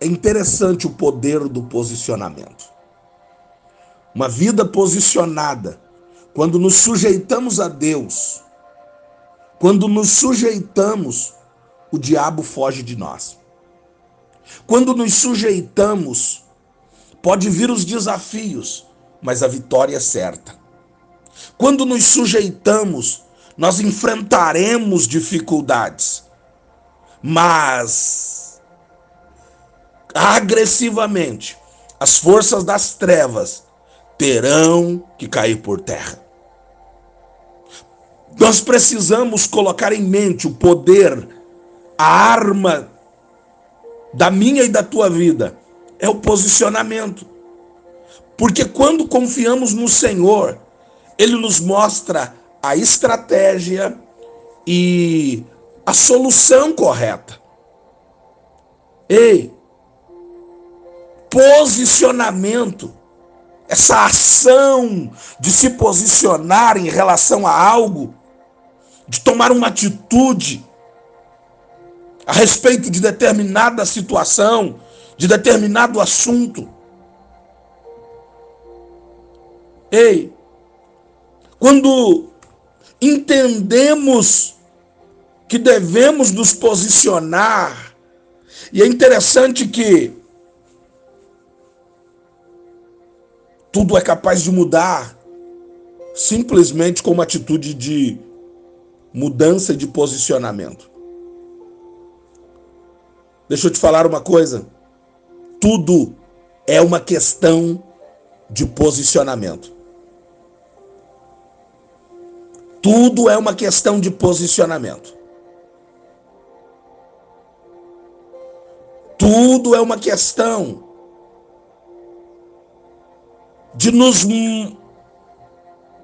é interessante o poder do posicionamento. Uma vida posicionada, quando nos sujeitamos a Deus, quando nos sujeitamos, o diabo foge de nós. Quando nos sujeitamos, pode vir os desafios, mas a vitória é certa. Quando nos sujeitamos, nós enfrentaremos dificuldades, mas agressivamente as forças das trevas terão que cair por terra. Nós precisamos colocar em mente o poder, a arma da minha e da tua vida é o posicionamento. Porque quando confiamos no Senhor, Ele nos mostra a estratégia e a solução correta. Ei, posicionamento, essa ação de se posicionar em relação a algo, de tomar uma atitude a respeito de determinada situação, de determinado assunto. Ei, quando entendemos que devemos nos posicionar, e é interessante que tudo é capaz de mudar simplesmente com uma atitude de mudança de posicionamento. Deixa eu te falar uma coisa. Tudo é uma questão de posicionamento. Tudo é uma questão de posicionamento. Tudo é uma questão de nos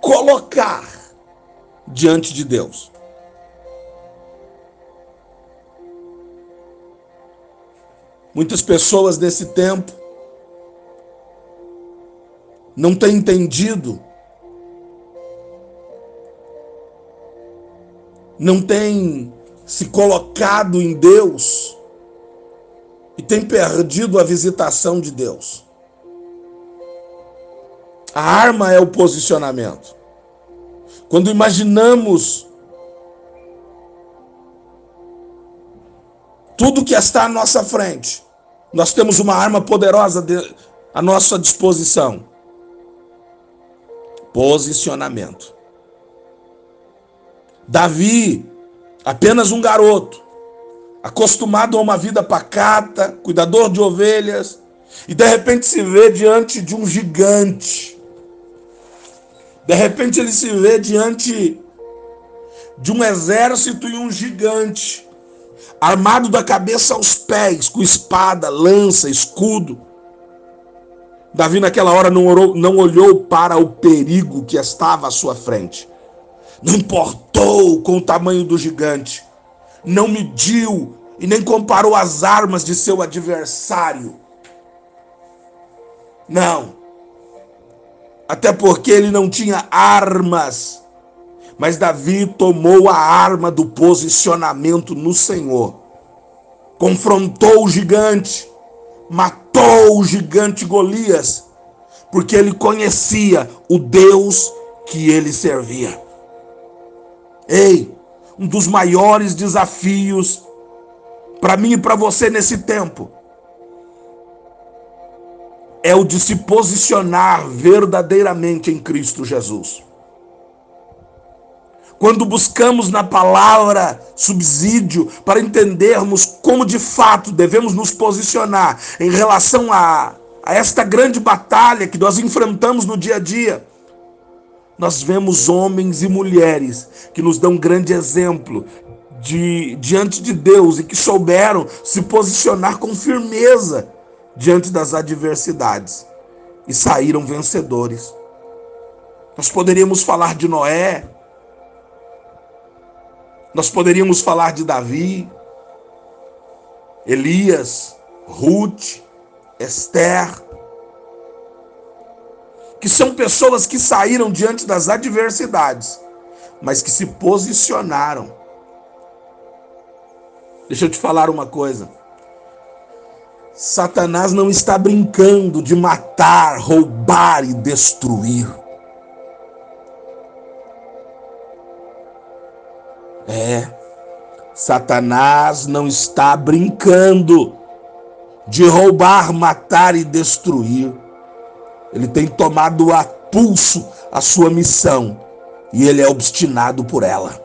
colocar diante de Deus. Muitas pessoas desse tempo não têm entendido não tem se colocado em Deus e tem perdido a visitação de Deus. A arma é o posicionamento. Quando imaginamos tudo que está à nossa frente, nós temos uma arma poderosa à nossa disposição. Posicionamento. Davi, apenas um garoto, acostumado a uma vida pacata, cuidador de ovelhas, e de repente se vê diante de um gigante. De repente ele se vê diante de um exército e um gigante, armado da cabeça aos pés, com espada, lança, escudo. Davi, naquela hora, não, orou, não olhou para o perigo que estava à sua frente. Não importou com o tamanho do gigante. Não mediu e nem comparou as armas de seu adversário. Não. Até porque ele não tinha armas. Mas Davi tomou a arma do posicionamento no Senhor. Confrontou o gigante, matou o gigante Golias, porque ele conhecia o Deus que ele servia. Ei, um dos maiores desafios para mim e para você nesse tempo é o de se posicionar verdadeiramente em Cristo Jesus. Quando buscamos na palavra subsídio para entendermos como de fato devemos nos posicionar em relação a, a esta grande batalha que nós enfrentamos no dia a dia, nós vemos homens e mulheres que nos dão grande exemplo de, diante de Deus e que souberam se posicionar com firmeza diante das adversidades e saíram vencedores. Nós poderíamos falar de Noé, nós poderíamos falar de Davi, Elias, Ruth, Esther, que são pessoas que saíram diante das adversidades, mas que se posicionaram. Deixa eu te falar uma coisa. Satanás não está brincando de matar, roubar e destruir. É, Satanás não está brincando de roubar, matar e destruir. Ele tem tomado a pulso a sua missão e ele é obstinado por ela.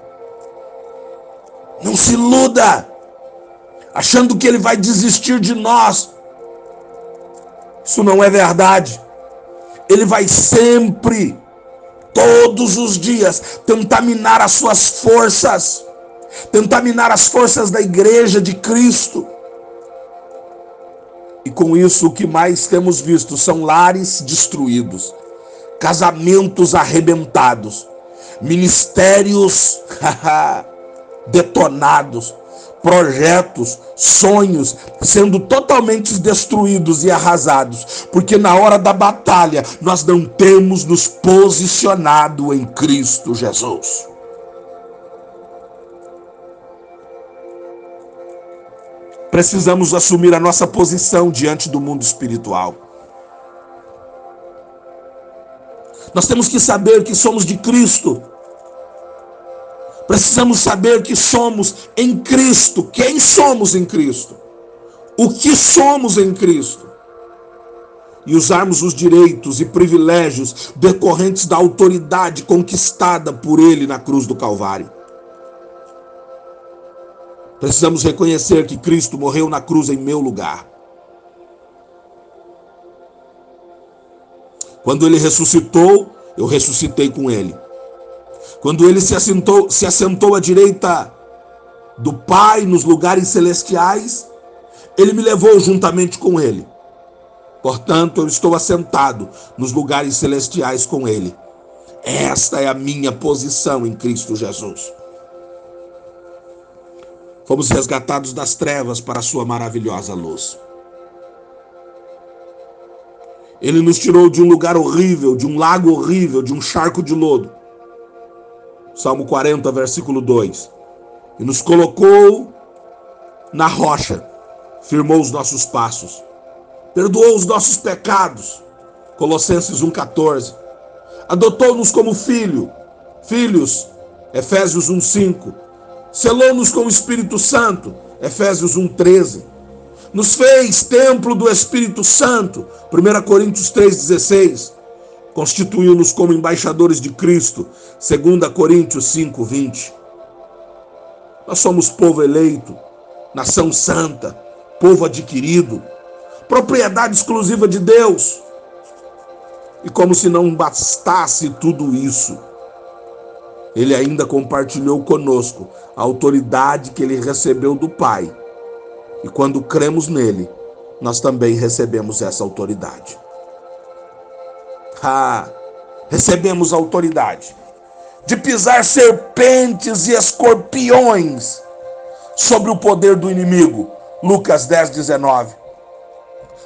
Não se iluda, achando que ele vai desistir de nós. Isso não é verdade. Ele vai sempre, todos os dias, tentar minar as suas forças, tentar minar as forças da igreja de Cristo. E com isso, o que mais temos visto são lares destruídos, casamentos arrebentados, ministérios detonados, projetos, sonhos sendo totalmente destruídos e arrasados, porque na hora da batalha nós não temos nos posicionado em Cristo Jesus. Precisamos assumir a nossa posição diante do mundo espiritual. Nós temos que saber que somos de Cristo. Precisamos saber que somos em Cristo. Quem somos em Cristo? O que somos em Cristo? E usarmos os direitos e privilégios decorrentes da autoridade conquistada por Ele na cruz do Calvário. Precisamos reconhecer que Cristo morreu na cruz em meu lugar. Quando ele ressuscitou, eu ressuscitei com ele. Quando ele se assentou, se assentou à direita do Pai nos lugares celestiais, ele me levou juntamente com ele. Portanto, eu estou assentado nos lugares celestiais com ele. Esta é a minha posição em Cristo Jesus. Fomos resgatados das trevas para a sua maravilhosa luz. Ele nos tirou de um lugar horrível, de um lago horrível, de um charco de lodo. Salmo 40, versículo 2. E nos colocou na rocha, firmou os nossos passos, perdoou os nossos pecados. Colossenses 1,14. Adotou-nos como filho, filhos. Efésios 1,5 selou-nos com o Espírito Santo, Efésios 1:13. Nos fez templo do Espírito Santo, 1 Coríntios 3:16. Constituiu-nos como embaixadores de Cristo, 2 Coríntios 5:20. Nós somos povo eleito, nação santa, povo adquirido, propriedade exclusiva de Deus. E como se não bastasse tudo isso, ele ainda compartilhou conosco a autoridade que ele recebeu do Pai. E quando cremos nele, nós também recebemos essa autoridade. Ah, recebemos autoridade de pisar serpentes e escorpiões sobre o poder do inimigo. Lucas 10, 19.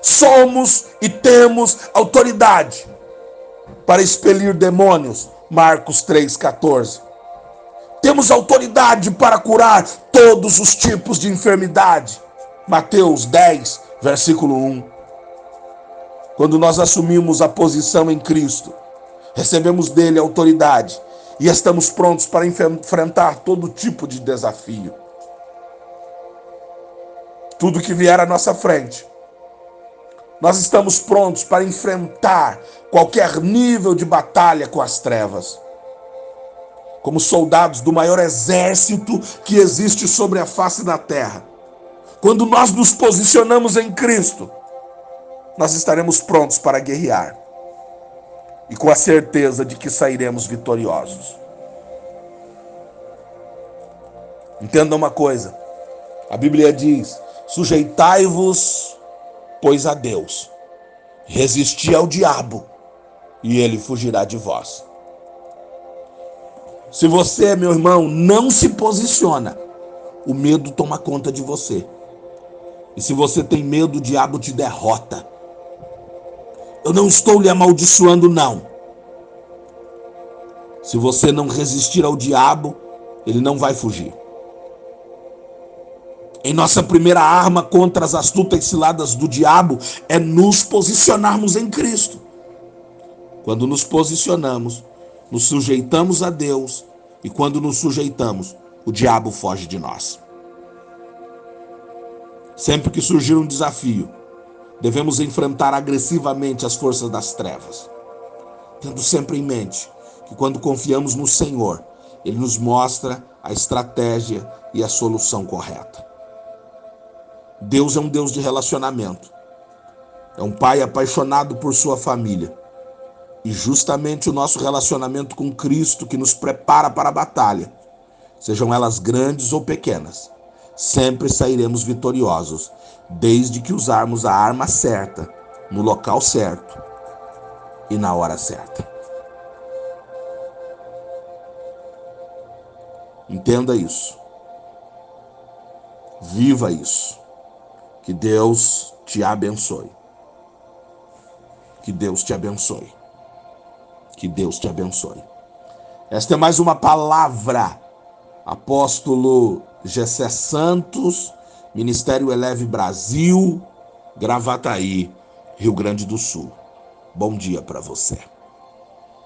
Somos e temos autoridade para expelir demônios, Marcos 3,14. Temos autoridade para curar todos os tipos de enfermidade. Mateus 10, versículo 1. Quando nós assumimos a posição em Cristo, recebemos dele autoridade e estamos prontos para enfrentar todo tipo de desafio. Tudo que vier à nossa frente, nós estamos prontos para enfrentar qualquer nível de batalha com as trevas. Como soldados do maior exército que existe sobre a face da terra. Quando nós nos posicionamos em Cristo, nós estaremos prontos para guerrear e com a certeza de que sairemos vitoriosos. Entenda uma coisa: a Bíblia diz: sujeitai-vos, pois a Deus, resisti ao diabo, e ele fugirá de vós. Se você, meu irmão, não se posiciona, o medo toma conta de você. E se você tem medo, o diabo te derrota. Eu não estou lhe amaldiçoando, não. Se você não resistir ao diabo, ele não vai fugir. Em nossa primeira arma contra as astutas ciladas do diabo é nos posicionarmos em Cristo. Quando nos posicionamos, nos sujeitamos a Deus, e quando nos sujeitamos, o diabo foge de nós. Sempre que surgir um desafio, devemos enfrentar agressivamente as forças das trevas, tendo sempre em mente que quando confiamos no Senhor, Ele nos mostra a estratégia e a solução correta. Deus é um Deus de relacionamento. É um pai apaixonado por sua família. E justamente o nosso relacionamento com Cristo que nos prepara para a batalha, sejam elas grandes ou pequenas, sempre sairemos vitoriosos, desde que usarmos a arma certa, no local certo e na hora certa. Entenda isso. Viva isso. Que Deus te abençoe. Que Deus te abençoe. Que Deus te abençoe. Esta é mais uma palavra. Apóstolo Gessé Santos, Ministério Eleve Brasil, Gravataí, Rio Grande do Sul. Bom dia para você.